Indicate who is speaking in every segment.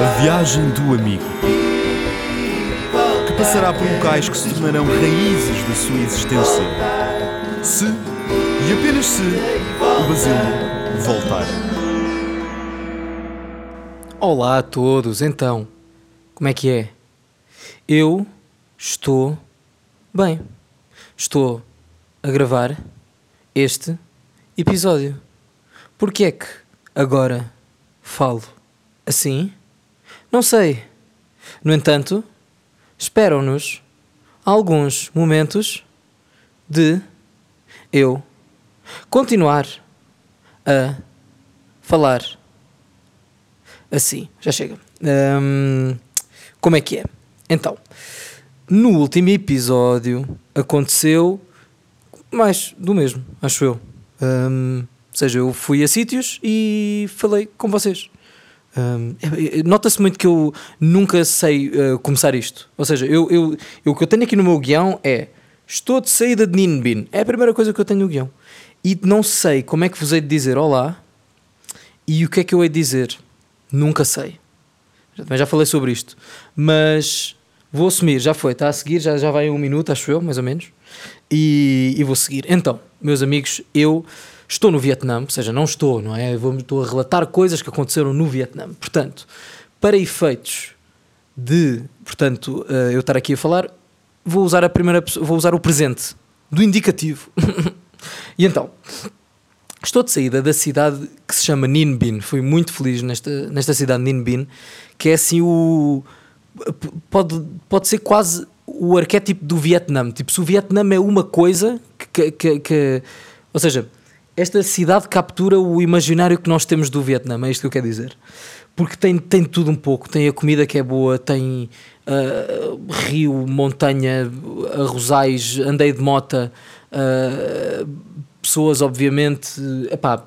Speaker 1: A viagem do amigo. Que passará por locais que se tornarão raízes da sua existência. Se, e apenas se, o Basílio voltar.
Speaker 2: Olá a todos, então, como é que é? Eu estou bem. Estou a gravar este episódio. Porquê é que agora falo assim? Não sei. No entanto, esperam-nos alguns momentos de eu continuar a falar assim. Já chega. Hum, como é que é? Então, no último episódio aconteceu mais do mesmo, acho eu. Hum, seja, eu fui a sítios e falei com vocês. Hum, é- é- Nota-se muito que eu nunca sei uh, começar isto. Ou seja, eu, eu, eu- o que eu tenho aqui no meu guião é Estou de saída de Ninbin. É a primeira coisa que eu tenho no guião. E não sei como é que vos hei de dizer olá e o que é que eu hei de dizer. Nunca sei. Também já falei sobre isto. Mas vou assumir, já foi, está a seguir, já, já vai um minuto, acho eu, mais ou menos. E, e vou seguir. Então, meus amigos, eu estou no Vietnã, ou seja, não estou, não é? Vou- estou a relatar coisas que aconteceram no Vietnã. Portanto, para efeitos de, portanto, eh, eu estar aqui a falar, vou usar a primeira vou usar o presente do indicativo. e então, Estou de saída da cidade que se chama Ninh Binh. Fui muito feliz nesta, nesta cidade de Ninh Binh, que é assim o. Pode, pode ser quase o arquétipo do Vietnã. Tipo, se o Vietnã é uma coisa que. que- que- ou seja, esta cidade captura o imaginário que nós temos do Vietnã, é isto que eu quero dizer. Porque tem, tem tudo um pouco. Tem a comida que é boa, tem ah, rio, montanha, arrozais, andei de mota, ah, pessoas, obviamente. Epá,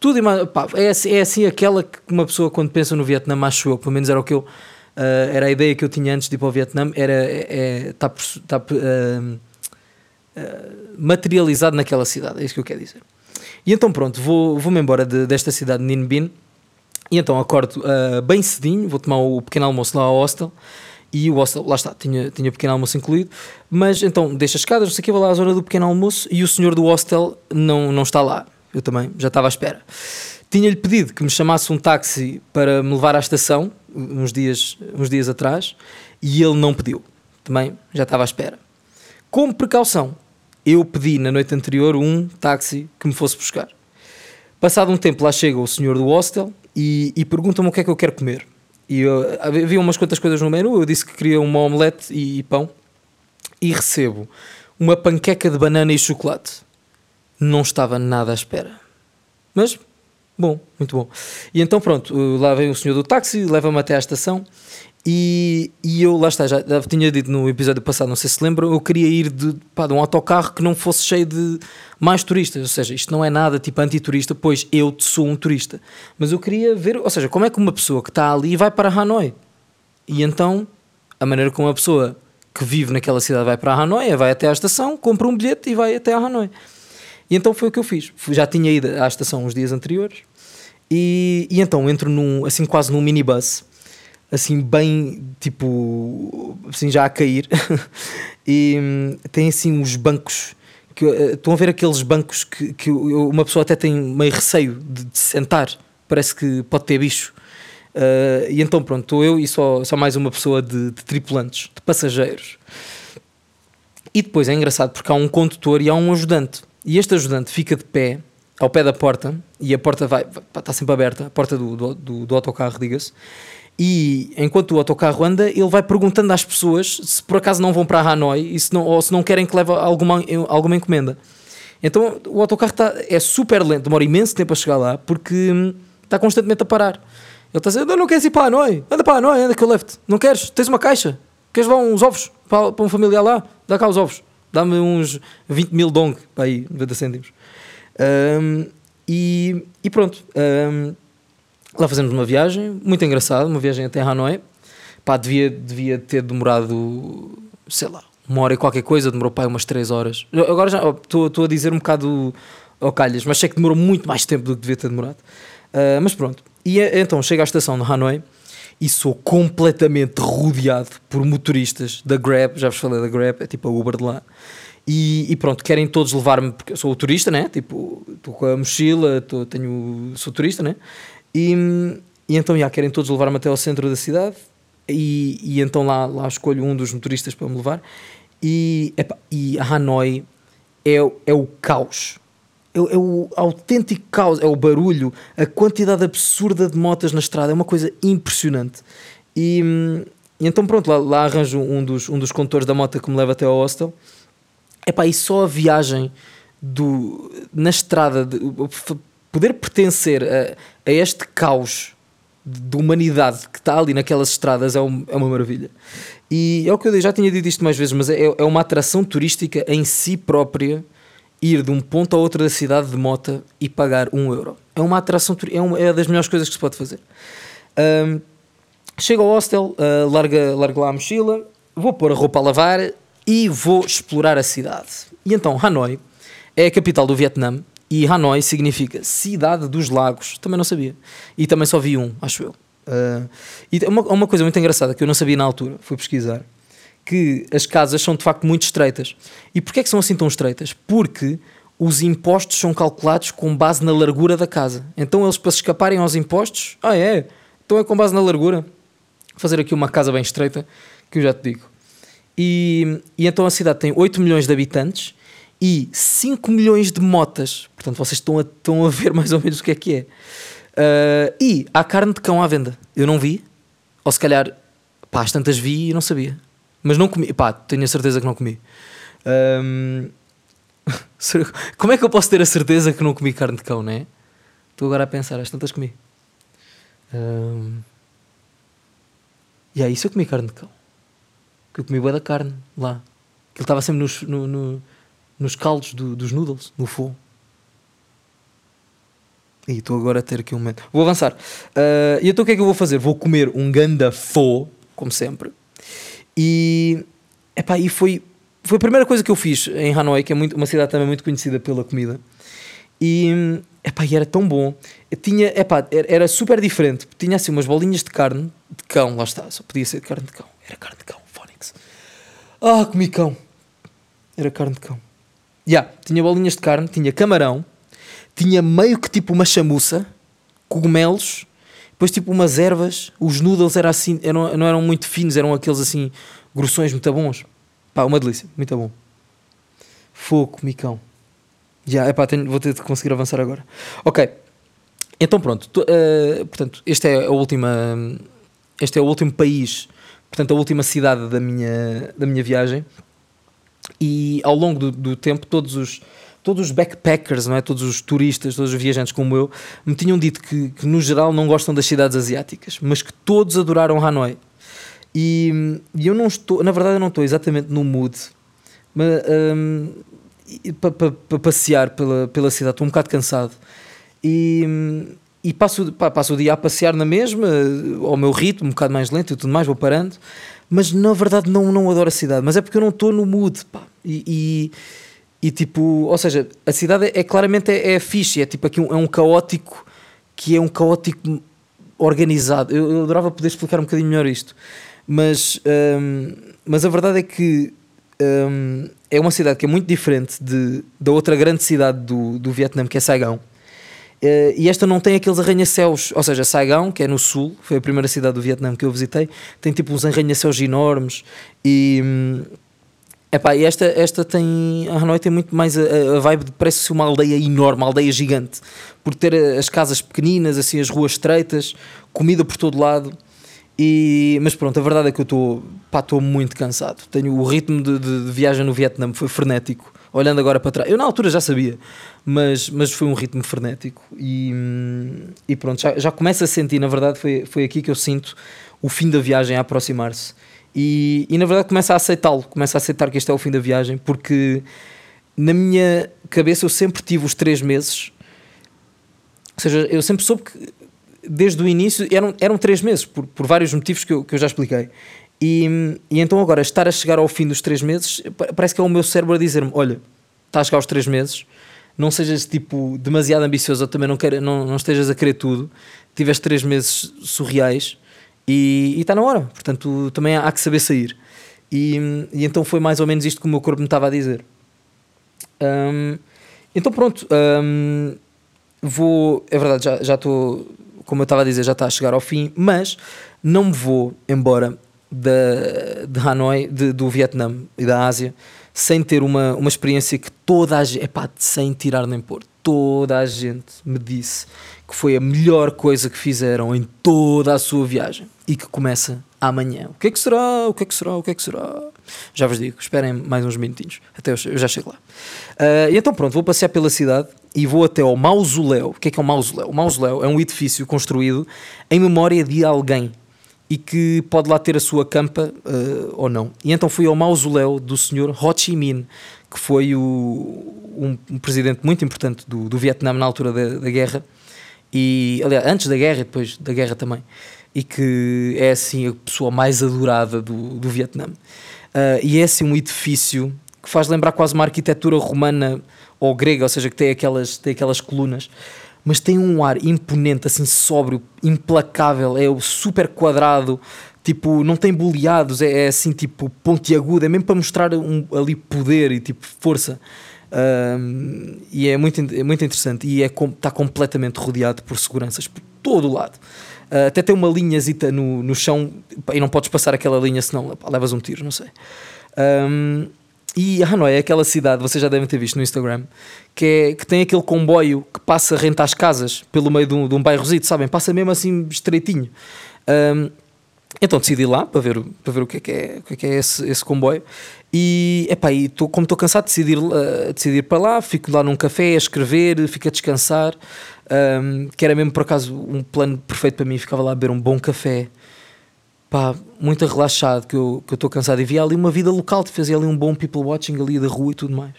Speaker 2: tudo e mais, pá, é, assim, é assim aquela que uma pessoa quando pensa no Vietnã acho pelo menos era o que eu ah, era a ideia que eu tinha antes de ir para o Vietnã era é, tá, por- tá, ah, ah, materializado naquela cidade, é isso que eu quero dizer e então pronto, vou, vou-me embora de- desta cidade de Ninh Binh e então acordo ah, bem cedinho, vou tomar o pequeno almoço lá ao hostel e o hostel, lá está, tinha, tinha pequeno almoço incluído, mas então deixo as escadas, não sei o que, vou lá à zona do pequeno almoço e o senhor do hostel não, não está lá. Eu também já estava à espera. Tinha-lhe pedido que me chamasse um táxi para me levar à estação, uns dias, uns dias atrás, e ele não pediu. Também já estava à espera. Como precaução, eu pedi na noite anterior um táxi que me fosse buscar. Passado um tempo, lá chega o senhor do hostel e, e pergunta-me o que é que eu quero comer. E eu, havia umas quantas coisas no menu, eu disse que queria uma omelete e, e pão, e recebo uma panqueca de banana e chocolate. Não estava nada à espera. Mas, bom, muito bom. E então, pronto, lá vem o senhor do táxi, leva-me até à estação. E, e eu, lá está, já, já tinha dito no episódio passado, não sei se lembram, eu queria ir de, pá, de um autocarro que não fosse cheio de mais turistas. Ou seja, isto não é nada tipo anti-turista, pois eu sou um turista. Mas eu queria ver, ou seja, como é que uma pessoa que está ali vai para Hanoi? E então, a maneira como uma pessoa que vive naquela cidade vai para Hanoi é vai até à estação, compra um bilhete e vai até a Hanoi. E então foi o que eu fiz. Já tinha ido à estação uns dias anteriores e, e então entro num, assim quase num minibus, assim bem tipo, assim já a cair e hum, tem assim uns bancos que eh, estão a ver aqueles bancos que, que uma pessoa até tem meio receio de, de sentar, parece que pode ter bicho. Uh, e então pronto, estou eu e só, só mais uma pessoa de, de tripulantes, de passageiros. E depois é engraçado porque há um condutor e há um ajudante. E este ajudante fica de pé, ao pé da porta, e a porta vai- está sempre aberta, a porta do, do, do, do autocarro, diga-se. E enquanto o autocarro anda, ele vai perguntando às pessoas se por acaso não vão para Hanoi e se não, ou se não querem que leve alguma, alguma encomenda. Então o autocarro está, é super lento, demora imenso tempo a chegar lá porque hum, está constantemente a parar. Ele está a dizer: Não, não queres ir para Hanoi? Anda para Hanoi, anda que eu levo-te. Não queres? Tens uma caixa? Queres levar uns ovos para, para um familiar lá? Dá cá os ovos. Dá-me uns 20 mil dong para aí, 90 cêntimos. Hum, e, e pronto. hum, lá fazemos uma viagem, muito engraçada, uma viagem até Hanoi. Pá, devia, devia ter demorado, sei lá, uma hora e qualquer coisa, demorou pá, umas 3 horas. Agora já estou a dizer um bocado ao calhas, mas sei que demorou muito mais tempo do que devia ter demorado. Uh, mas pronto. E então chego à estação de Hanoi e sou completamente rodeado por motoristas da Grab, já vos falei da Grab, é tipo a Uber de lá. E, e pronto, querem todos levar-me, porque eu sou o turista, né? Tipo, estou com a mochila, tô, tenho, sou turista, né? E, e então, já, querem todos levar-me até ao centro da cidade. E, e então lá, lá escolho um dos motoristas para me levar. E, epa, e Hanoi é, é o caos. É, é, o autêntico caos, é o barulho, a quantidade absurda de motas na estrada, é uma coisa impressionante. E, e então, pronto, lá, lá arranjo um dos, um dos condutores da moto que me leva até ao hostel. Epá, e só a viagem do, na estrada, de, poder pertencer a, a, este caos de humanidade que está ali naquelas estradas é, um, é, uma maravilha. E é o que eu já tinha dito isto mais vezes, mas é, é uma atração turística em si própria ir de um ponto a outro da cidade de moto e pagar um euro. É uma atração, é uma, é das melhores coisas que se pode fazer. Um, chego ao hostel, uh, larga lá a mochila, vou pôr a roupa a lavar e vou explorar a cidade. E então, Hanoi é a capital do Vietnã e Hanoi significa Cidade dos Lagos. Também não sabia. E também só vi um, acho eu. Uh, e uma, uma coisa muito engraçada que eu não sabia na altura, fui pesquisar, que as casas são de facto muito estreitas. E porquê é que são assim tão estreitas? Porque os impostos são calculados com base na largura da casa. Então eles para se escaparem aos impostos, ah é, então é com base na largura. Vou fazer aqui uma casa bem estreita, que eu já te digo. E, e então a cidade tem 8 milhões de habitantes e 5 milhões de motas. Portanto, vocês estão a, estão a ver mais ou menos o que é que é. Uh, e há carne de cão à venda. Eu não vi, ou se calhar, pá, as tantas vi e não sabia. Mas não comi, pá, tenho a certeza que não comi. Um, como é que eu posso ter a certeza que não comi carne de cão, né? Estou agora a pensar, as tantas comi. Um, e aí, isso eu comi carne de cão que eu comi bué da carne lá. Que ele estava sempre nos, no, no, nos caldos do, dos noodles, no fogo. E estou agora a ter aqui um momento. Vou avançar. Uh, e então o que é que eu vou fazer? Vou comer um ganda fo, como sempre. E, epá, e foi, foi a primeira coisa que eu fiz em Hanoi, que é muito, uma cidade também muito conhecida pela comida. E, epá, e era tão bom. Eu tinha, epá, era, era super diferente. Tinha assim umas bolinhas de carne de cão, lá está, só podia ser de carne de cão. Era carne de cão. Ah, comi cão. Era carne de cão. Yeah, tinha bolinhas de carne, tinha camarão, tinha meio que tipo uma chamuça, cogumelos, depois tipo umas ervas, os noodles eram assim, eram, não eram muito finos, eram aqueles assim, grossões muito bons. Pá, uma delícia, muito bom. Fogo, comi cão. Já, yeah, epá, vou ter de conseguir avançar agora. Ok, então pronto, uh, portanto, este é a última, este é o último país portanto, a última cidade da minha, da minha viagem. E ao longo do, do tempo, todos os, todos os backpackers, não é? todos os turistas, todos os viajantes como eu, me tinham dito que, que no geral não gostam das cidades asiáticas, mas que todos adoraram Hanoi. E, e eu não estou, na verdade, eu não estou exatamente no mood um, para pa, pa passear pela, pela cidade, estou um bocado cansado. E, e passo, passo o dia a passear na mesma, ao meu ritmo, um bocado mais lento e tudo mais, vou parando, mas na verdade não, não adoro a cidade, mas é porque eu não estou no mood, pá. E, e, e, tipo, ou seja, a cidade é, é claramente é, é fixe, é tipo aqui um, é um caótico que é um caótico organizado. Eu, eu adorava poder explicar um bocadinho melhor isto, mas, um, mas a verdade é que um, é uma cidade que é muito diferente de, da outra grande cidade do, do Vietnã, que é Saigon Uh, e esta não tem aqueles arranha-céus, ou seja, Saigon, que é no sul, foi a primeira cidade do Vietnã que eu visitei, tem tipo uns arranha-céus enormes e. Hum, epá, e esta, esta tem. A Hanoi tem muito mais a, a vibe de parece uma aldeia enorme, uma aldeia gigante, por ter as casas pequeninas, assim, as ruas estreitas, comida por todo lado. E, mas pronto, a verdade é que eu estou muito cansado. Tenho o ritmo de, de, de viagem no Vietnã foi frenético olhando agora para trás. Eu na altura já sabia, mas, mas foi um ritmo frenético e, e pronto, já, já começo a sentir, na verdade, foi, foi aqui que eu sinto o fim da viagem a aproximar-se. E, e na verdade começo a aceitá-lo, começo a aceitar que este é o fim da viagem, porque na minha cabeça eu sempre tive os três meses, ou seja, eu sempre soube que desde o início eram, eram três meses, por, por vários motivos que eu, que eu já expliquei. E, e, então agora estar a chegar ao fim dos três meses parece que é o meu cérebro a dizer-me: olha, está a chegar aos três meses, não sejas tipo demasiado ambicioso ou também não, queira, não, não estejas a querer tudo. Tiveste três meses surreais e está na hora, portanto também há, há que saber sair. E, e, então foi mais ou menos isto que o meu corpo me estava a dizer. Um, então pronto, um, vou, é verdade, já estou, como eu estava a dizer, já está a chegar ao fim, mas não me vou embora de, de Hanoi, de, do Vietnã e da Ásia, sem ter uma, uma experiência que toda a gente, epá, sem tirar nem pôr, toda a gente me disse que foi a melhor coisa que fizeram em toda a sua viagem e que começa amanhã. O que é que será? O que é que será? O que é que será? Já vos digo, esperem mais uns minutinhos, até eu, eu já chego lá. Uh, e então pronto, vou passear pela cidade e vou até ao mausoléu. O que é que é um mausoléu? O mausoléu é um edifício construído em memória de alguém e que pode lá ter a sua campa uh, ou não. E então fui ao mausoléu do senhor Ho Chi Minh, que foi o, um, um presidente muito importante do, do Vietnã na altura da, da, guerra, e aliás, antes da guerra e depois da guerra também, e que é assim a pessoa mais adorada do, do Vietnã. Uh, e é assim um edifício que faz lembrar quase uma arquitetura romana ou grega, ou seja, que tem aquelas, tem aquelas colunas mas tem um ar imponente, assim, sóbrio, implacável, é o super quadrado, tipo, não tem boleados, é, é assim, tipo, pontiagudo, é mesmo para mostrar um, ali poder e tipo força. Um, e é muito, é muito interessante e é está completamente rodeado por seguranças por todo o lado. Uh, até tem uma linhazita no, no chão e não podes passar aquela linha senão levas um tiro, não sei. Um, e Hanoi é aquela cidade, vocês já devem ter visto no Instagram, que, é, que tem aquele comboio que passa rente às casas pelo meio de um, de um bairrozito, sabem? Passa mesmo assim estreitinho. Um, então decidi ir lá para ver, para ver o que é que é, que é, que é esse, esse comboio. E, epá, e tô, como estou cansado, decidi ir, uh, decidi ir para lá, fico lá num café a escrever, fico a descansar. Um, que era mesmo por acaso um plano perfeito para mim, ficava lá a beber um bom café pá, muito relaxado, que eu estou cansado. E via ali uma vida local, fazia ali um bom people watching ali da rua e tudo mais.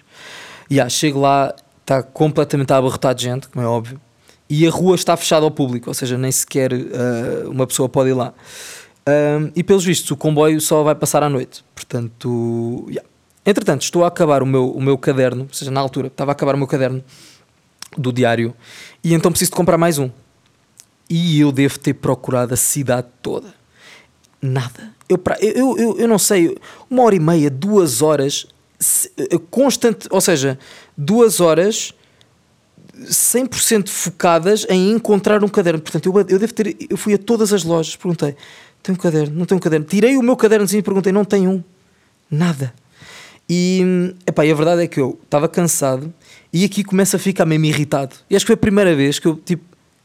Speaker 2: E yeah, chego lá, está completamente abarrotado de gente, como é óbvio, e a rua está fechada ao público, ou seja, nem sequer uh, uma pessoa pode ir lá. Um, e pelos vistos, o comboio só vai passar à noite. Portanto, yeah. entretanto, estou a acabar o meu, o meu caderno, ou seja, na altura, estava a acabar o meu caderno do diário, e então preciso de comprar mais um. E eu devo ter procurado a cidade toda nada. Eu, eu, eu, eu não sei, uma hora e meia, duas horas, eh, constante, ou seja, duas horas 100% focadas em encontrar um caderno. Portanto, eu, eu devo ter, eu fui a todas as lojas, perguntei, tem um caderno? Não tem um caderno? Tirei o meu cadernozinho e perguntei, não tem um. Nada. E, epá, e a verdade é que eu estava cansado e aqui começa a ficar mesmo irritado. E acho que foi a primeira vez que eu, tipo,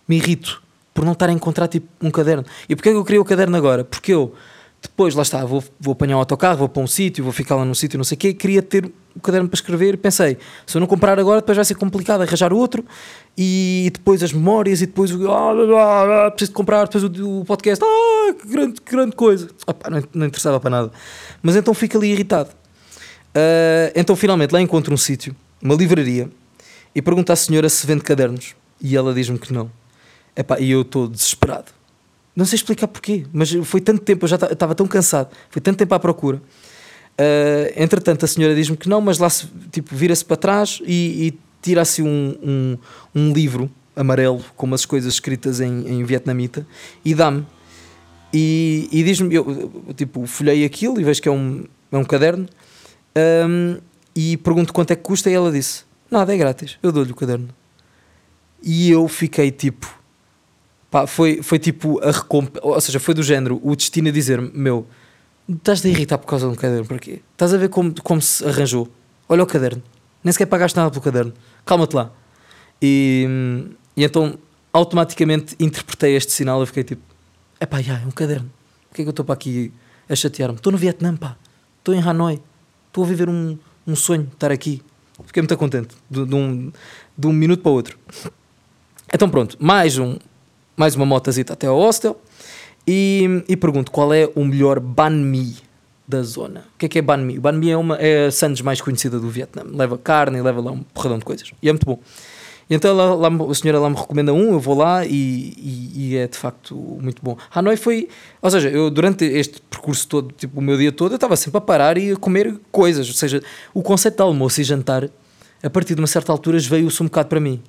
Speaker 2: me irrito por não estar a encontrar tipo, um caderno. E porquê é que eu queria o caderno agora? Porque eu, depois, lá está, vou, vou apanhar um autocarro, vou para um sítio, vou ficar lá num sítio, não sei o quê, queria ter o caderno para escrever. Pensei, se eu não comprar agora, depois vai ser complicado arranjar outro, e depois as memórias, e depois o. Ah, preciso de comprar, depois o, o podcast, ah, que grande, que grande coisa. Opa, não, não interessava para nada. Mas então fico ali irritado. Uh, então finalmente lá encontro um sítio, uma livraria, e pergunto à senhora se vende cadernos. E ela diz-me que não. Epá, e eu estou desesperado. Não sei explicar porquê, mas foi tanto tempo, eu já estava tão cansado, foi tanto tempo à procura. Uh, entretanto, a senhora diz-me que não, mas lá se, tipo, vira-se para trás e, e tira assim um, um, um, livro amarelo com umas coisas escritas em, em vietnamita e dá-me. E, e diz-me, eu, tipo, folhei aquilo e vejo que é um, é um caderno um, e pergunto quanto é que custa e ela disse: Nada, é grátis, eu dou-lhe o caderno. E eu fiquei tipo Pá, foi, foi tipo a recompensa, ou seja, foi do género o destino a dizer meu, estás a irritar por causa de um caderno, para quê? Estás a ver como, como se arranjou? Olha o caderno, nem sequer pagaste nada pelo caderno, calma-te lá. E, e então automaticamente interpretei este sinal e fiquei tipo, é pá, é um caderno, que é que eu estou para aqui a chatear-me? Estou no Vietnã, pá, estou em Hanoi, estou a viver um, um sonho, estar aqui. Fiquei muito contente, de, de, um, de um minuto para o outro. Então pronto, mais um, mais uma motazita até ao hostel e, e pergunto qual é o melhor banh mi da zona. O que é que é banh mi? O banh mi é, uma, é a sandes mais conhecida do Vietnã. Leva carne leva lá um porradão de coisas. E é muito bom. E então lá, a senhora lá me recomenda um, eu vou lá e, e, e, é de facto muito bom. Hanoi foi, ou seja, eu durante este percurso todo, tipo o meu dia todo, eu estava sempre a parar e a comer coisas, ou seja, o conceito de almoço e jantar a partir de uma certa altura veio-se um bocado para mim.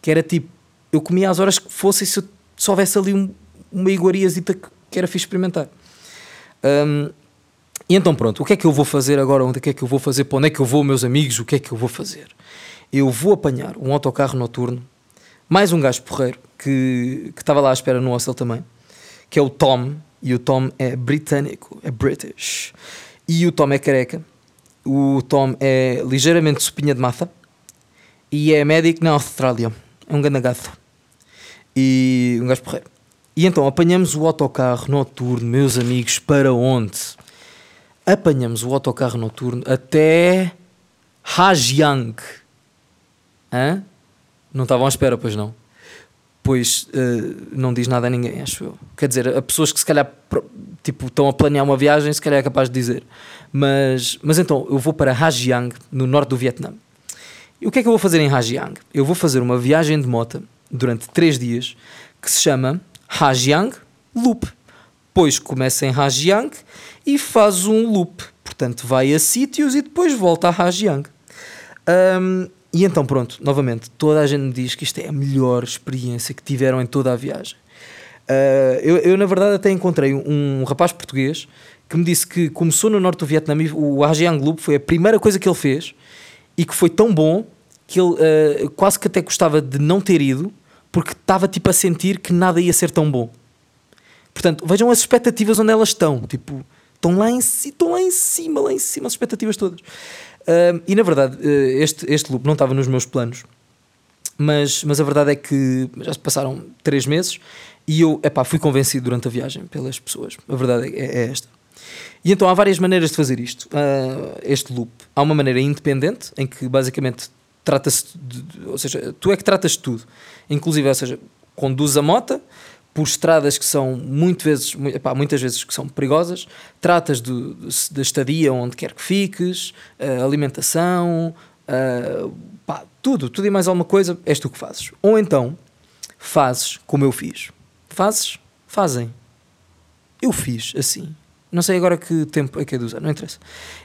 Speaker 2: Que era tipo, eu comia às horas que fosse se, se houvesse ali um, uma iguariazita que, que era fixe experimentar. Um, e então pronto, o que é que eu vou fazer agora? Onde é que é que eu vou fazer? Para onde é que eu vou, meus amigos? O que é que eu vou fazer? Eu vou apanhar um autocarro noturno, mais um gajo porreiro que, que estava lá à espera no hostel também, que é o Tom, e o Tom é britânico, é British. E o Tom é careca. O Tom é ligeiramente supinha de massa e é médico na Austrália. É um ganagato. E um gajo porreiro. E então apanhamos o autocarro noturno, meus amigos, para onde? Apanhamos o autocarro noturno até Hajiang. Hã? Não estavam à espera, pois não? Pois uh, não diz nada a ninguém, acho eu. Quer dizer, a pessoas que se calhar tipo, estão a planear uma viagem, se calhar é capaz de dizer. Mas, mas então, eu vou para Hajiang, no norte do Vietnã. E o que é que eu vou fazer em Hajiang? Eu vou fazer uma viagem de moto durante 3 dias que se chama Hajiang Loop. Pois começa em Hajiang e faz um loop. Portanto, vai a sítios e depois volta a Hajiang. Um, e então, pronto, novamente, toda a gente me diz que isto é a melhor experiência que tiveram em toda a viagem. Uh, eu, eu, na verdade, até encontrei um, um, rapaz português que me disse que começou no norte do Vietnã e o Hajiang Loop foi a primeira coisa que ele fez e que foi tão bom que ele uh, quase que até gostava de não ter ido porque estava tipo a sentir que nada ia ser tão bom. Portanto, vejam as expectativas onde elas estão. Tipo, estão lá em, estão lá em cima, lá em cima, as expectativas todas. Uh, e na verdade, uh, este, este loop não estava nos meus planos, mas, mas a verdade é que já se passaram três meses e eu epá, fui convencido durante a viagem pelas pessoas. A verdade é, é esta. E então há várias maneiras de fazer isto, uh, este loop. Há uma maneira independente, em que basicamente trata-se, ou seja, tu é que tratas de tudo, inclusive, ou seja, conduz a moto por estradas que são muito vezes, epá, muitas vezes que são perigosas, tratas da estadia onde quer que fiques, uh, alimentação, uh, pá, tudo, tudo e mais alguma coisa, és tu que fazes. Ou então fazes como eu fiz. Fazes? Fazem. Eu fiz assim. Não sei agora que tempo é que é de usar, não interessa.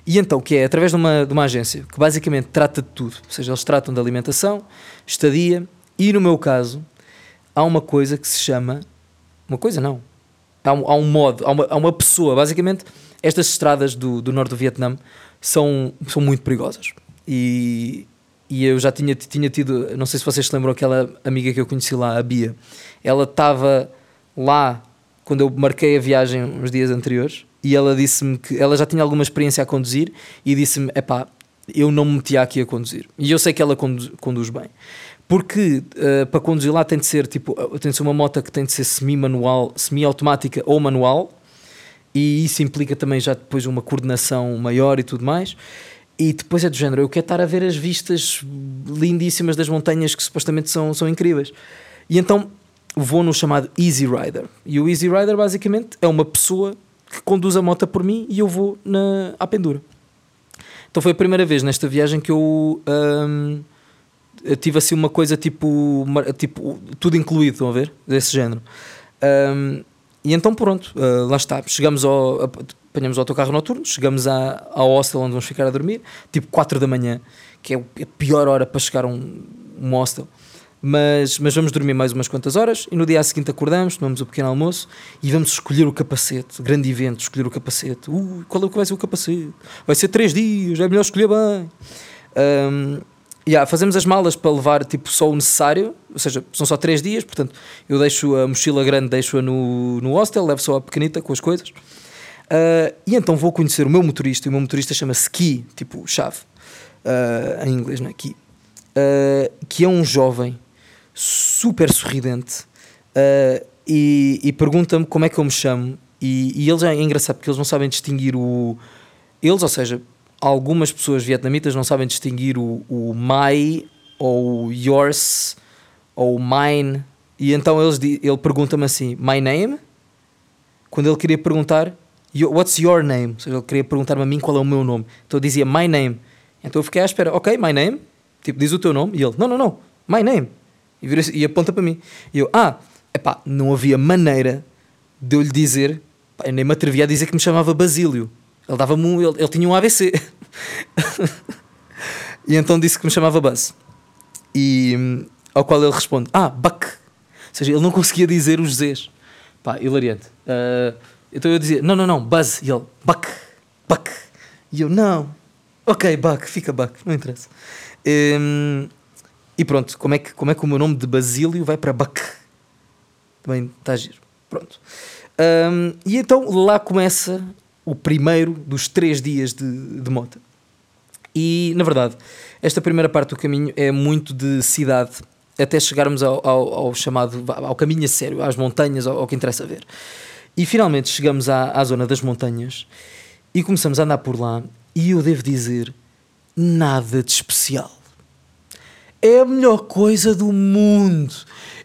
Speaker 2: E então, que é através de uma, de uma agência que basicamente trata de tudo, ou seja, eles tratam de alimentação, estadia e, no meu caso, há uma coisa que se chama uma coisa não. Há um, há um modo, há uma, há uma pessoa. Basicamente, estas estradas do, do norte do Vietnã são, são muito perigosas. E, e eu já tinha, tinha tido, não sei se vocês se lembram, aquela amiga que eu conheci lá, a Bia. Ela estava lá quando eu marquei a viagem uns dias anteriores e ela disse-me que ela já tinha alguma experiência a conduzir e disse-me: é pá, eu não me metia aqui a conduzir. E eu sei que ela conduz, conduz bem. Porque uh, para conduzir lá tem de ser tipo, eh, tem de ser uma moto que tem de ser semi-manual, semi-automática ou manual, e isso implica também já depois uma coordenação maior e tudo mais. E depois é do género, eu quero estar a ver as vistas lindíssimas das montanhas que supostamente são, são incríveis. E então vou no chamado Easy Rider. E o Easy Rider basicamente é uma pessoa que conduz a moto por mim e eu vou na, à pendura. Então foi a primeira vez nesta viagem que eu. Um, tive assim uma coisa tipo, tipo tudo incluído, estão a ver? Desse género. Um, e então pronto, uh, lá está. Chegamos ao. Apanhamos o autocarro noturno, chegamos à, ao hostel onde vamos ficar a dormir, tipo 4 da manhã, que é a pior hora para chegar a um, um hostel. Mas, mas vamos dormir mais umas quantas horas e no dia seguinte acordamos, tomamos o pequeno almoço e vamos escolher o capacete. Grande evento, escolher o capacete. Uh, qual é que vai ser o capacete? Vai ser 3 dias, é melhor escolher bem. Um, Yeah, fazemos as malas para levar tipo, só o necessário, ou seja, são só 3 dias, portanto eu deixo a mochila grande, deixo-a no, no hostel, levo só a pequenita com as coisas. Uh, e então vou conhecer o meu motorista, e o meu motorista chama-se Key, tipo chave, uh, em inglês, não é? Key, uh, que é um jovem super sorridente e, e pergunta-me como é que eu me chamo. E, e eles é engraçado porque eles não sabem distinguir o. Eles, ou seja, algumas pessoas vietnamitas não sabem distinguir o, o my ou o yours ou mine. E então eles, ele pergunta-me assim: My name? Quando ele queria perguntar, What's your name? Ou seja, ele queria perguntar-me a mim qual é o meu nome. Então eu dizia My name. Então eu fiquei à espera: Ok, my name. Tipo, diz o teu nome. E ele: Não, não, não, my name. E, vira e aponta para mim. E eu: Ah, epá, não havia maneira de eu lhe dizer. Pá, eu nem me atrevia a dizer que me chamava Basílio. Ele dava-me um, ele, ele tinha um ABC. E então disse que me chamava Buzz. E hum, ao qual ele responde: Ah, Buck. Ou seja, ele não conseguia dizer os Z's. Pá, hilariante. Uh, então eu dizia: Não, não, não, Buzz. E ele: Buck, Buck. E eu: Não, ok, Buck, fica Buck, não interessa. Um, e pronto, como é, que, como é que o meu nome de Basílio vai para Buck? Também está giro. Pronto. Um, e então lá começa o primeiro dos três dias de, de mota. E, na verdade, esta primeira parte do caminho é muito de cidade até chegarmos ao, ao, ao chamado ao caminho a sério, às montanhas, ao, ao, que interessa ver. E finalmente chegamos à, à zona das montanhas e começamos a andar por lá. E eu devo dizer, nada de especial. É a melhor coisa do mundo.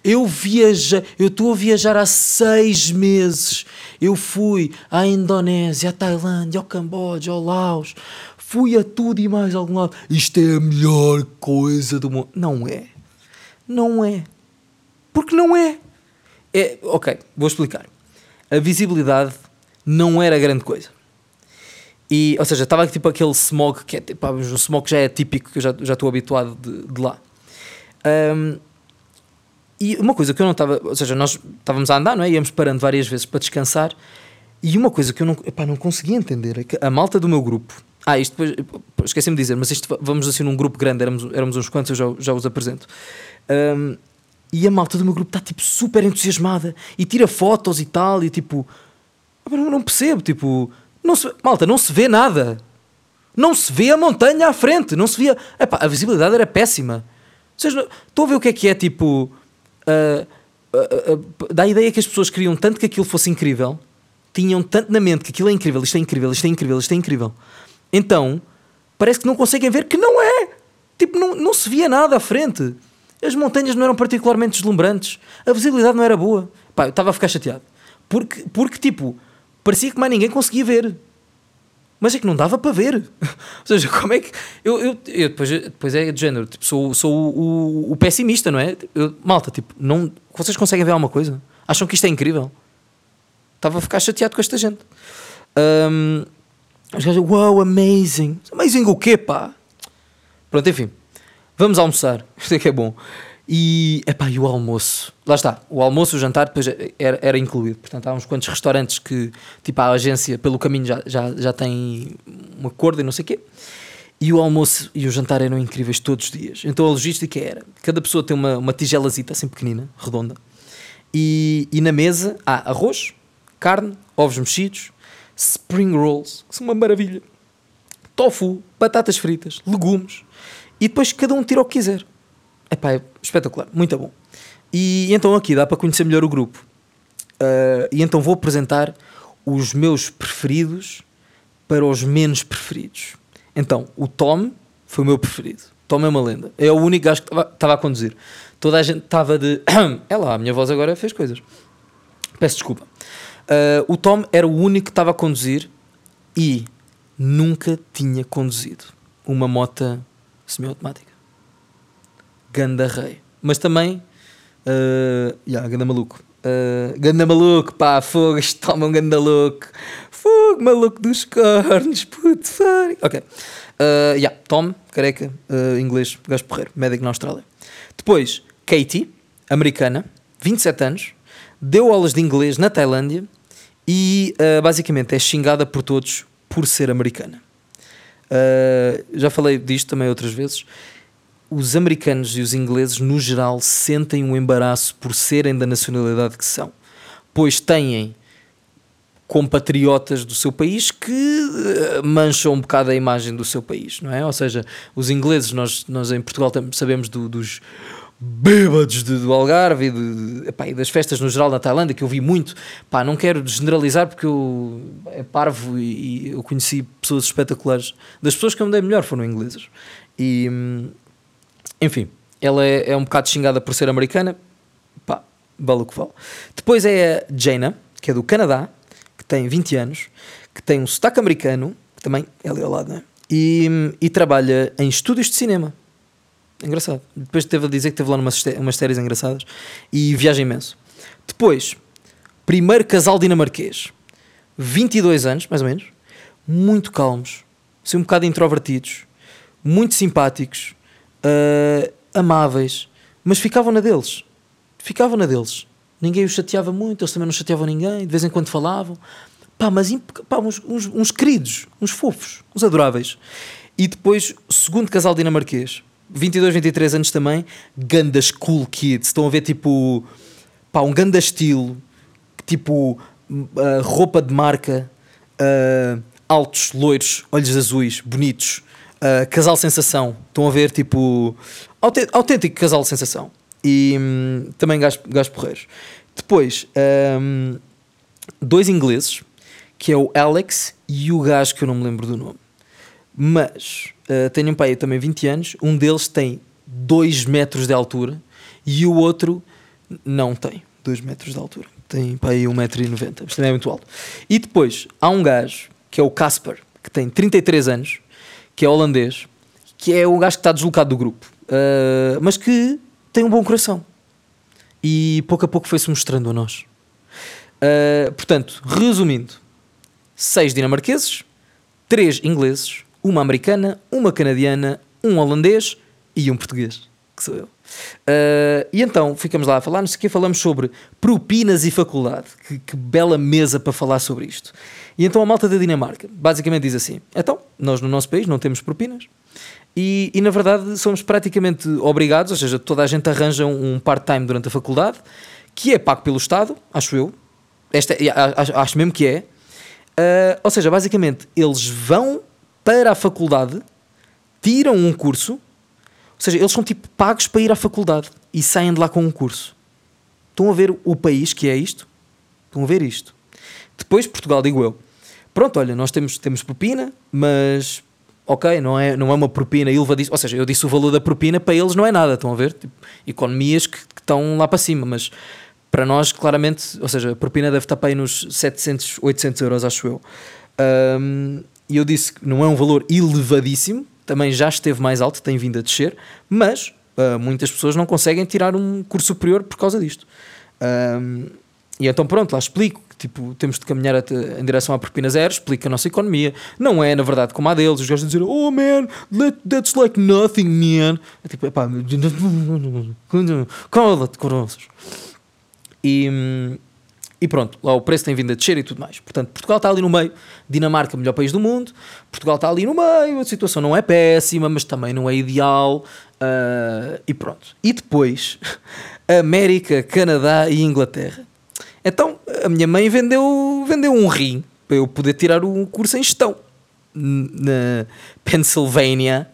Speaker 2: Eu viaja, eu estou a viajar há seis meses. Eu fui à Indonésia, à Tailândia, ao Camboja, ao Laos. Fui a tudo e mais algum lado. Isto é a melhor coisa do mundo. Não é. Não é. Porque não é. é ok, vou explicar. A visibilidade não era grande coisa. E, ou seja, estava tipo aquele smog que é tipo, um smog já é típico, que eu já, já estou habituado de, de lá. Um, e uma coisa que eu não estava, ou seja, nós estávamos a andar, não é? Íamos parando várias vezes para descansar. E uma coisa que eu não, epá, não conseguia entender é que a malta do meu grupo. Ah, isto depois, esqueci-me de dizer, mas isto vamos assim num grupo grande, éramos, éramos uns quantos, eu já, já os apresento. Um, e a malta do meu grupo está tipo super entusiasmada e tira fotos e tal, e tipo, não, não percebo, tipo, não se, malta, não se vê nada. Não se vê a montanha à frente, não se via. Epá, a visibilidade era péssima. Seja, estou a ver o que é que é tipo. Uh, dá a ideia que as pessoas queriam tanto que aquilo fosse incrível, tinham tanto na mente que aquilo é incrível, isto é incrível, isto é incrível, isto é incrível. Então, parece que não conseguem ver que não é. Tipo, não, não se via nada à frente. As montanhas não eram particularmente deslumbrantes. A visibilidade não era boa. Pá, eu estava a ficar chateado. Porque, porque, tipo, parecia que mais ninguém conseguia ver mas é que não dava para ver. Ou seja, como é que. Eu, eu, eu depois, depois é de género, tipo, sou, sou o, o, o pessimista, não é? Eu, malta, tipo, não, vocês conseguem ver alguma coisa? Acham que isto é incrível? Estava a ficar chateado com esta gente. Um, os gajos, wow, amazing. Amazing o quê, pá? Pronto, enfim. Vamos almoçar. Isto é que é bom. E, epá, e o almoço? Lá está, o almoço, o jantar depois era, era incluído. Portanto, há uns quantos restaurantes que, tipo, a agência pelo caminho já, já, já tem um acordo e não sei o quê. E o almoço e o jantar eram incríveis todos os dias. Então a logística era: cada pessoa tem uma, uma tigelazita assim pequenina, redonda, e, e na mesa há arroz, carne, ovos mexidos, spring rolls, que são uma maravilha, tofu, batatas fritas, legumes, e depois cada um tira o que quiser. É espetacular, muito bom. E então aqui dá para conhecer melhor o grupo. Uh, e então vou apresentar os meus preferidos para os menos preferidos. Então, o Tom foi o meu preferido. Tom é uma lenda. É o único gajo que estava a conduzir. Toda a gente estava de. é lá, a minha voz agora fez coisas. Peço desculpa. Uh, o Tom era o único que estava a conduzir e nunca tinha conduzido uma moto semiautomática ganda rei. Mas também, uh, yeah, ganda maluco. Uh, ganda maluco, pá, fogo, toma um ganda louco. Fogo, maluco dos cornos, puto, fuck. Ok. Uh, yeah, Tom, careca, uh, inglês, gajo porreiro, médico na Austrália. Depois, Katie, americana, 27 anos, deu aulas de inglês na Tailândia e uh, basicamente é xingada por todos por ser americana. Uh, já falei disto também outras vezes os americanos e os ingleses, no geral, sentem um embaraço por serem da nacionalidade que são, pois têm compatriotas do seu país que eh, mancham um bocado a imagem do seu país, não é? Ou seja, os ingleses, nós, nós em Portugal sabemos do, dos bêbados de, do Algarve e, de, epá, e, das festas no geral na Tailândia, que eu vi muito. Não quero generalizar porque eu é parvo e, e eu conheci pessoas espetaculares. Das pessoas que eu me dei melhor foram inglesas. E, hum, enfim, ela é, é um bocado xingada por ser americana. Pá, vale o que vale. Depois é a Jaina, que é do Canadá, que tem 20 anos, que tem um sotaque americano, que também é ali ao lado, né? E, e trabalha em estúdios de cinema. Engraçado. Depois teve a dizer que teve lá umas, umas séries engraçadas e viaja imenso. Depois, primeiro casal dinamarquês, 22 anos, mais ou menos, muito calmos, assim um bocado introvertidos, muito simpáticos, uh, amáveis, mas ficavam na deles. Ficavam na deles. Ninguém os chateava muito, eles também não chateavam ninguém, de vez em quando falavam. Pá, mas pá, uns, uns, uns queridos, uns fofos, uns adoráveis. E depois, segundo casal dinamarquês, 22, 23 anos também, gandas cool kids. Estão a ver tipo, pá, um ganda estilo, tipo, uh, roupa de marca, uh, altos, loiros, olhos azuis, bonitos, uh, casal sensação. Estão a ver tipo, autêntico casal sensação. E um, também gajos, gajos porreiros. Depois, um, dois ingleses, que é o Alex e o gajo que eu não me lembro do nome. Mas uh, tenho um pai também 20 anos, um deles tem 2 metros de altura e o outro não tem 2 metros de altura. Tem pai 1,90m, mas também é muito alto. E depois há um gajo que é o Casper, que tem 33 anos, que é holandês, que é o gajo que está deslocado do grupo, uh, mas que tem um bom coração e pouco a pouco foi-se mostrando a nós. Uh, portanto, resumindo, seis dinamarqueses, três ingleses, uma americana, uma canadiana, um holandês e um português, que sou eu. Uh, e então ficamos lá a falar, não sei o que, falamos sobre propinas e faculdade. Que, que, bela mesa para falar sobre isto. E então a malta da Dinamarca basicamente diz assim: então, nós no nosso país não temos propinas. E, e na verdade somos praticamente obrigados, ou seja, toda a gente arranja um part-time durante a faculdade, que é pago pelo Estado, acho eu. Esta, acho, acho mesmo que é. Uh, ou seja, basicamente eles vão para a faculdade, tiram um curso, ou seja, eles são tipo pagos para ir à faculdade e saem de lá com um curso. Estão a ver o país que é isto? Estão a ver isto? Depois Portugal, digo eu. Pronto, olha, nós temos, temos propina, mas ok, não é, não é uma propina elevadíssima. Ou seja, eu disse o valor da propina, para eles não é nada, estão a ver? Tipo, economias que, que, estão lá para cima, mas para nós, claramente, ou seja, a propina deve estar para aí nos 700, 800 euros, acho eu. Um, e eu disse que não é um valor elevadíssimo, também já esteve mais alto, tem vindo a descer, mas uh, muitas pessoas não conseguem tirar um curso superior por causa disto. Um, e então pronto, lá explico que tipo, temos de caminhar em direção à propina zero, explica a nossa economia. Não é, na verdade, como a deles, os gajos dizem, oh man, that's like nothing, man. É tipo, pá, cala-te, coroços. E, hum, e pronto, lá o preço tem vindo a descer e tudo mais. Portanto, Portugal está ali no meio. Dinamarca, melhor país do mundo. Portugal está ali no meio. A situação não é péssima, mas também não é ideal. Uh, e pronto. E depois, América, Canadá e Inglaterra. Então, a minha mãe vendeu, vendeu um rim para eu poder tirar um curso em gestão na Pennsylvania.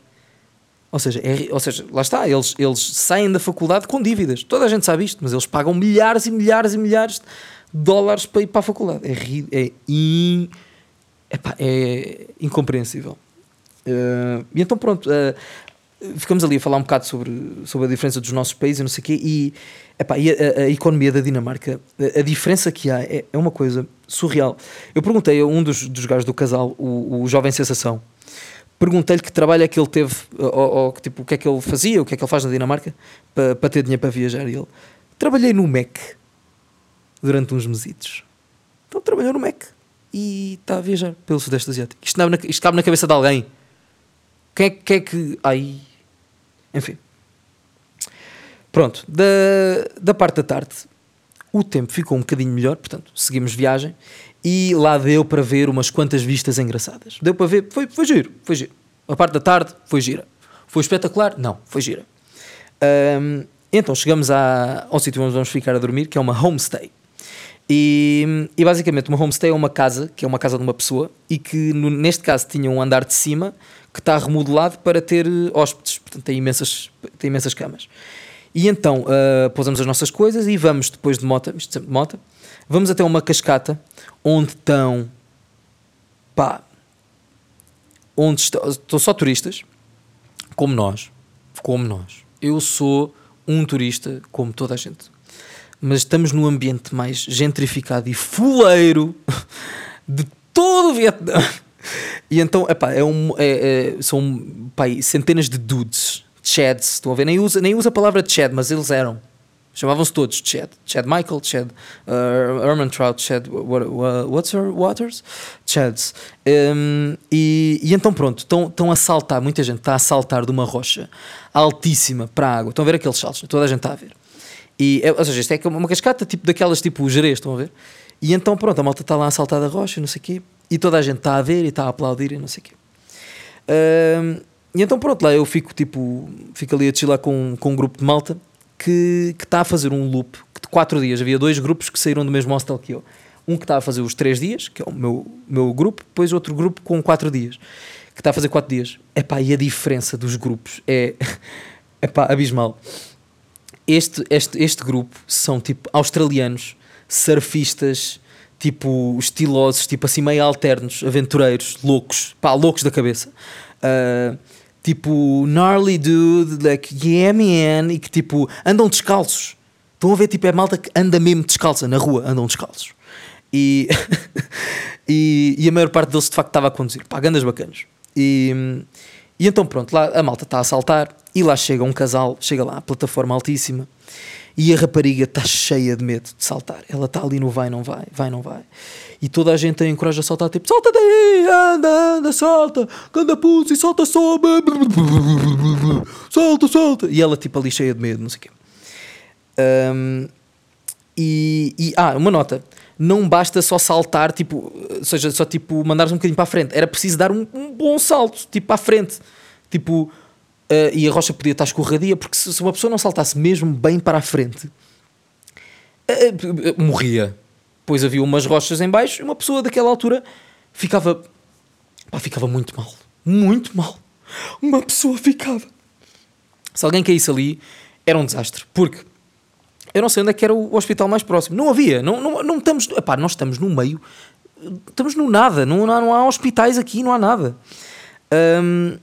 Speaker 2: Ou seja, é, ou seja, lá está, eles, eles saem da faculdade com dívidas. Toda a gente sabe isto, mas eles pagam milhares e milhares e milhares dólares para ir para a faculdade. É, é, in, epá, é incompreensível. Uh, e então, pronto, uh, ficamos ali a falar um bocado sobre, sobre a diferença dos nossos países e não sei o quê. E, epá, e a, a, economia da Dinamarca, a, a diferença que há é, é, uma coisa surreal. Eu perguntei a um dos, dos gajos do casal, o, o jovem sensação, perguntei-lhe que trabalho é que ele teve, ou, ou, tipo, o que é que ele fazia, o que é que ele faz na Dinamarca para, para ter dinheiro para viajar. E ele, trabalhei no MEC durante uns mesitos. Então trabalhou no Mac e está a viajar pelo Sudeste Asiático. Isto, na, isto cabe na cabeça de alguém. Quem é, quem é que. Ai. Enfim. Pronto. Da, da parte da tarde, o tempo ficou um bocadinho melhor, portanto, seguimos viagem e lá deu para ver umas quantas vistas engraçadas. Deu para ver, foi, foi giro, foi giro. A parte da tarde foi gira. Foi espetacular? Não, foi gira. Um, então chegamos à, ao sítio onde vamos ficar a dormir, que é uma homestay. E, e, basicamente uma homestay é uma casa, que é uma casa de uma pessoa, e que no, neste caso tinha um andar de cima que está remodelado para ter eh, hóspedes, portanto tem imensas, tem imensas camas. E então uh, pousamos as nossas coisas e vamos depois de moto, isto sempre de moto, vamos até uma cascata onde estão pá, onde estão, estão só turistas, como nós, como nós. Eu sou um turista como toda a gente mas estamos num ambiente mais gentrificado e fuleiro de todo o Vietnã. E então, epá, é um, é, é, são pá, centenas de dudes, chads, estão a ver? Nem usa, nem usa a palavra chad, mas eles eram. Chamavam-se todos Chad. Chad Michael, Chad uh, Herman Trout, Chad what, what, what's her Waters? Chads. Um, e, e então pronto, estão a saltar, muita gente está a saltar de uma rocha altíssima para a água. Estão a ver aqueles saltos, toda a gente está a ver. E, é, ou seja, isto é uma cascata tipo daquelas tipo gerês, estão a ver? E então pronto, a malta está lá a saltar da rocha, não sei o quê, e toda a gente está a ver e está a aplaudir e não sei o quê. E então pronto, lá eu fico tipo, fico ali a chilar com, com um grupo de malta que, está a fazer um loop de 4 dias. Havia dois grupos que saíram do mesmo hostel que eu. Um que está a fazer os 3 dias, que é o meu, meu grupo, depois outro grupo com 4 dias, que está a fazer 4 dias. Epá, e a diferença dos grupos é epá, abismal. Este, este, este grupo são tipo australianos, surfistas, tipo estilosos, tipo assim meio alternos, aventureiros, loucos, pá, loucos da cabeça. Uh, tipo gnarly dude, like yeah man, e que tipo andam descalços. Estão a ver, tipo, é malta que anda mesmo descalça na rua, andam descalços. E, e, e, a maior parte deles de facto estava a conduzir, pá, bacanas. E, e então pronto, lá a malta está a saltar e lá chega um casal, chega lá, a plataforma altíssima e a rapariga está cheia de medo de saltar. Ela está ali no vai, não vai, vai, não vai e toda a gente a encoraja a saltar, tipo, salta daí, anda, anda, salta, anda pulso e salta, sobe, salta, salta. E ela, tipo, ali cheia de medo, não sei o quê. Um, e, e, ah, uma nota, não basta só saltar, tipo, ou seja, só tipo mandares um bocadinho para a frente, era preciso dar um, um bom salto, tipo, para a frente, tipo, uh, e a rocha podia estar escorradia, porque se, se uma pessoa não saltasse mesmo bem para a frente, uh, morria depois havia umas rochas em baixo e uma pessoa daquela altura ficava. Pá, ficava muito mal. Muito mal. Uma pessoa ficava. Se alguém caísse ali, era um desastre. Porque eu não sei onde é que era o hospital mais próximo. Não havia. Não, não, não estamos. Epá, nós estamos no meio. Estamos no nada. Não, não, há, não há hospitais aqui, não há nada. Um,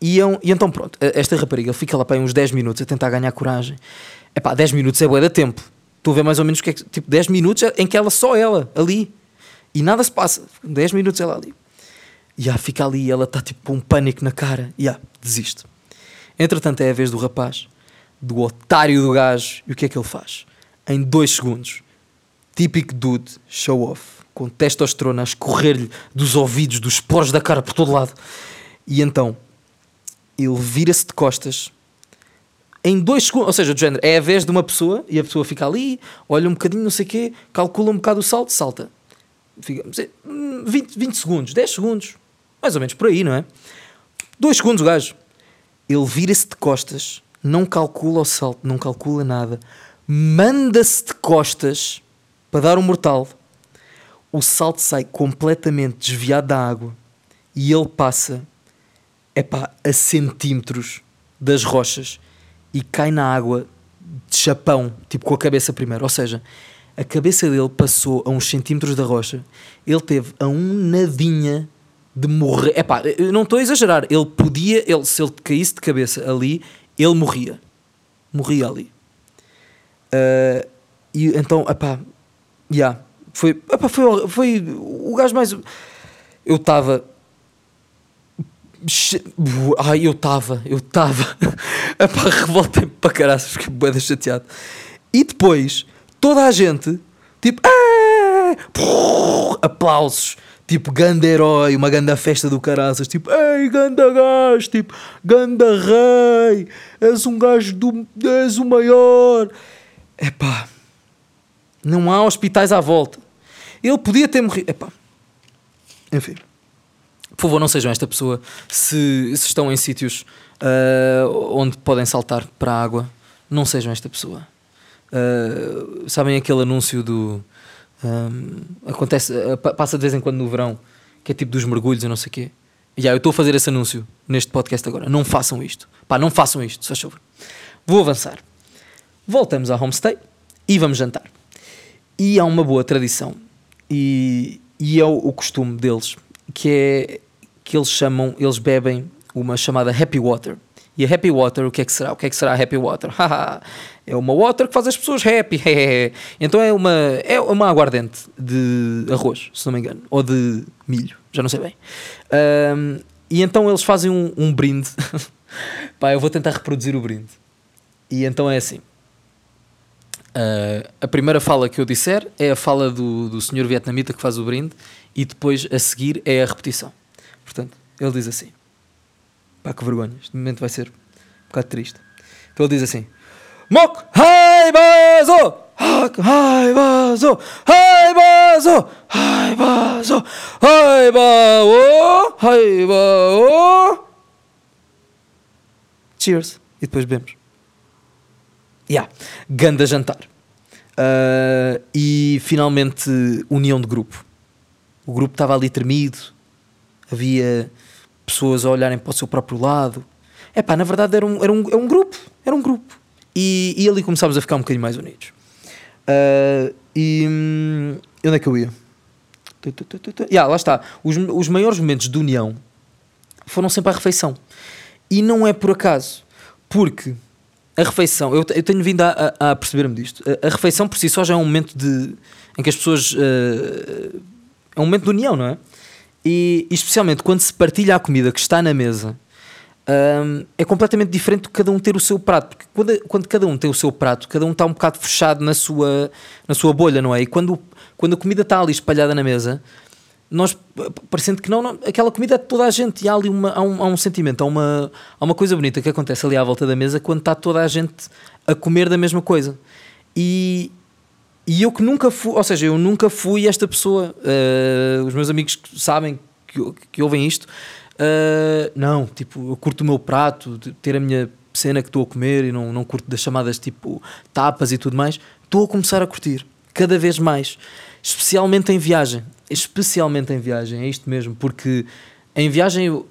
Speaker 2: e, e, então pronto, esta rapariga fica lá para uns 10 minutos a tentar ganhar coragem. Epá, 10 minutos é boa de tempo. Estou a ver mais ou menos que é tipo 10 minutos em que ela só ela ali e nada se passa. 10 minutos ela ali. E yeah, fica ali e ela está tipo com um pânico na cara. E yeah, desiste. Entretanto, é a vez do rapaz, do otário do gajo. E o que é que ele faz? Em 2 segundos, típico dude, show off, com testosterona a escorrer-lhe dos ouvidos, dos poros da cara por todo lado. E então, ele vira-se de costas em dois segundos, ou seja, do género, é a vez de uma pessoa e a pessoa fica ali, olha um bocadinho, não sei o quê, calcula um bocado o salto, salta. Fica, 20, 20 segundos, 10 segundos, mais ou menos por aí, não é? Dois segundos o gajo. Ele vira-se de costas, não calcula o salto, não calcula nada, manda-se de costas para dar um mortal. O salto sai completamente desviado da água e ele passa epá, a centímetros das rochas e cai na água de chapão, tipo com a cabeça primeiro. Ou seja, a cabeça dele passou a uns centímetros da rocha, ele teve a um nadinha de morrer. É pá, eu não estou a exagerar. Ele podia, ele, se ele caísse de cabeça ali, ele morria. Morria ali. Uh, e então, epá, yeah, foi, epá, foi, foi o gajo mais. Eu estava Ai, eu estava, eu estava. Epá, revoltei-me para caraças, fiquei bem chateado. E depois, toda a gente, tipo, aplausos, tipo, ganda herói, uma ganda festa do caraças, tipo, ei, ganda gajo, tipo, ganda rei, és um gajo, do, és o maior. Epá, não há hospitais à volta. Ele podia ter morrido. Epá, enfim por favor, não sejam esta pessoa se, se estão em sítios uh, onde podem saltar para a água. Não sejam esta pessoa. Uh, sabem aquele anúncio do. Acontece, uh, passa de vez em quando no verão, que é tipo dos mergulhos e não sei o quê. E yeah, eu estou a fazer esse anúncio neste podcast agora. Não façam isto. Pá, não façam isto, faz favor. Vou avançar. Voltamos à homestay e vamos jantar. E há uma boa tradição. E, e é o, o costume deles, que é que eles chamam, eles bebem uma chamada Happy Water. E a Happy Water, o que é que será? O que é que será a Happy Water? é uma water que faz as pessoas happy. então é uma, é uma aguardente de arroz, se não me engano, ou de milho, já não sei bem. Um, e então eles fazem um, um brinde. Pá, eu vou tentar reproduzir o brinde. E então é assim: Uh, a primeira fala que eu disser é a fala do, do senhor vietnamita que faz o brinde e depois a seguir é a repetição. Portanto, ele diz assim: pá, que vergonha, este momento vai ser um bocado triste. Então ele diz assim: Mok hai bazo, hak hai bazo, hai bazo, hai bazo, hai bao, hai bao. Cheers. E depois bebemos. Yeah. Ganda jantar. Uh, e finalmente união de grupo. O grupo estava ali tremido, havia pessoas a olharem para o seu próprio lado. É pá, na verdade era um, era um, era um grupo, era um grupo. E, e ali começámos a ficar um bocadinho mais unidos. Uh, e hum, onde é que eu ia? Yeah, lá está. Os, os maiores momentos de união foram sempre a refeição. E não é por acaso, porque a refeição, eu, eu tenho vindo a, a, a perceber-me disto. A, a, refeição por si só já é um momento de, em que as pessoas. Uh, é um momento de união, não é? E, especialmente quando se partilha a comida que está na mesa, um, é completamente diferente de cada um ter o seu prato. Porque quando, quando cada um tem o seu prato, cada um está um bocado fechado na sua, na sua bolha, não é? E quando, quando a comida está ali espalhada na mesa, nós parecendo que não, não, aquela comida é de toda a gente e há ali uma, há, um, há um sentimento, há uma, há uma coisa bonita que acontece ali à volta da mesa quando está toda a gente a comer da mesma coisa. E, e eu que nunca fui, ou seja, eu nunca fui esta pessoa. Uh, os meus amigos sabem que, que ouvem isto. Uh, não, tipo, eu curto o meu prato, ter a minha cena que estou a comer e não, não curto das chamadas tipo tapas e tudo mais. Estou a começar a curtir, cada vez mais. Especialmente em viagem. Especialmente em viagem, é isto mesmo, porque em viagem,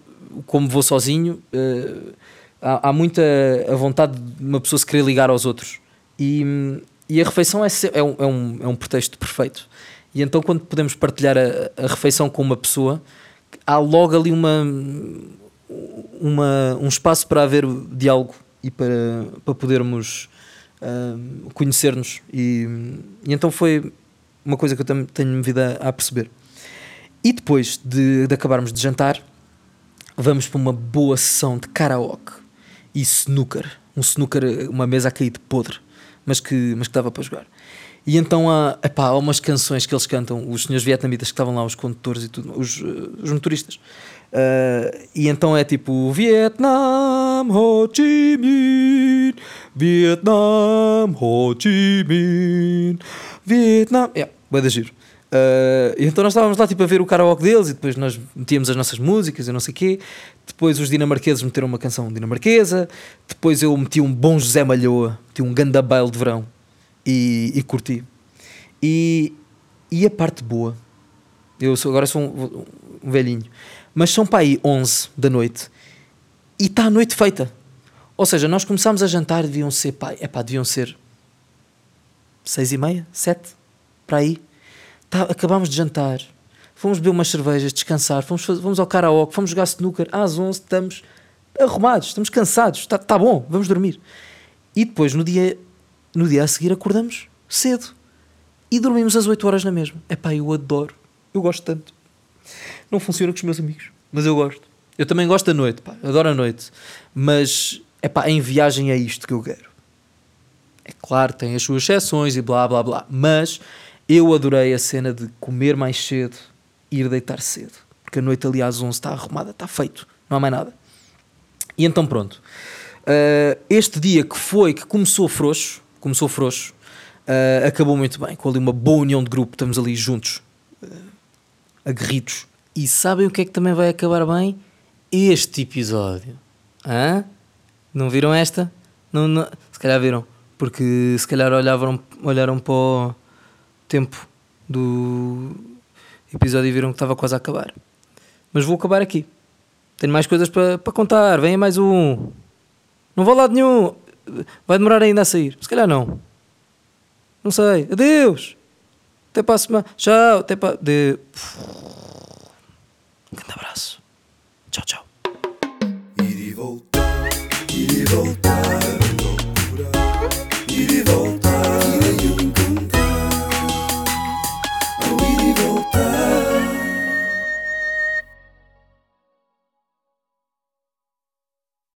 Speaker 2: como vou sozinho, uh, há, há muita a vontade de uma pessoa se querer ligar aos outros. E e a refeição é, é, um, é, um, é um pretexto perfeito. E então, quando podemos partilhar a, a refeição com uma pessoa, há logo ali uma, uma, um espaço para haver diálogo e para, para podermos uh, conhecer-nos. E, e, então foi uma coisa que eu tenho vindo a, a perceber. E depois de, de, acabarmos de jantar, vamos para uma boa sessão de karaoke e snooker. Um snooker, uma mesa a cair de podre mas que, mas que dava para jogar. E então há, epá, há umas canções que eles cantam, os senhores vietnamitas que estavam lá, os condutores e tudo, os, eh, os motoristas. Uh, e então é tipo Vietnam, Ho Chi Minh, Vietnam, Ho Chi Minh, Vietnam. Yeah, vai dar giro. Uh, então nós estávamos lá tipo, a ver o karaoke deles e depois nós metíamos as nossas músicas e não sei o quê. Depois os dinamarqueses meteram uma canção dinamarquesa. Depois eu meti um bom José Malhoa, meti um ganda baile de verão e, e curti. E, e a parte boa, eu sou, agora sou um, um velhinho, mas são para aí 11 da noite e está a noite feita. Ou seja, nós começámos a jantar, deviam ser, pá, é pá, deviam ser 6 e meia, 7, para aí Tá, acabámos de jantar, fomos beber umas cervejas, descansar, fomos, fomos ao karaoke, fomos jogar snooker, às 11 estamos arrumados, estamos cansados, está tá bom, vamos dormir. E depois, no dia, no dia a seguir, acordamos cedo e dormimos às 8 horas na mesma. É pá, eu adoro, eu gosto tanto. Não funciona com os meus amigos, mas eu gosto. Eu também gosto da noite, pá, adoro a noite, mas é pá, em viagem é isto que eu quero. É claro, tem as suas exceções e blá blá blá, mas eu adorei a cena de comer mais cedo e ir deitar cedo. Porque a noite ali às 11 está arrumada, está feito, não há mais nada. E então pronto. Uh, este dia que foi, que começou frouxo, começou frouxo, uh, acabou muito bem, com ali uma boa união de grupo, estamos ali juntos, uh, aguerridos. E sabem o que é que também vai acabar bem? Este episódio. Hã? Não viram esta? Não, não, se calhar viram, porque se calhar olhavam, olharam para o tempo do episódio e viram que estava quase a acabar. Mas vou acabar aqui. Tenho mais coisas para, para contar. Venha mais um. Não vou lá de nenhum vai demorar ainda a sair. Se calhar não. Não sei. Adeus. Até para a semana. Tchau. Até para. De... Um grande abraço. Tchau, tchau. Ir e voltar. Ir e voltar.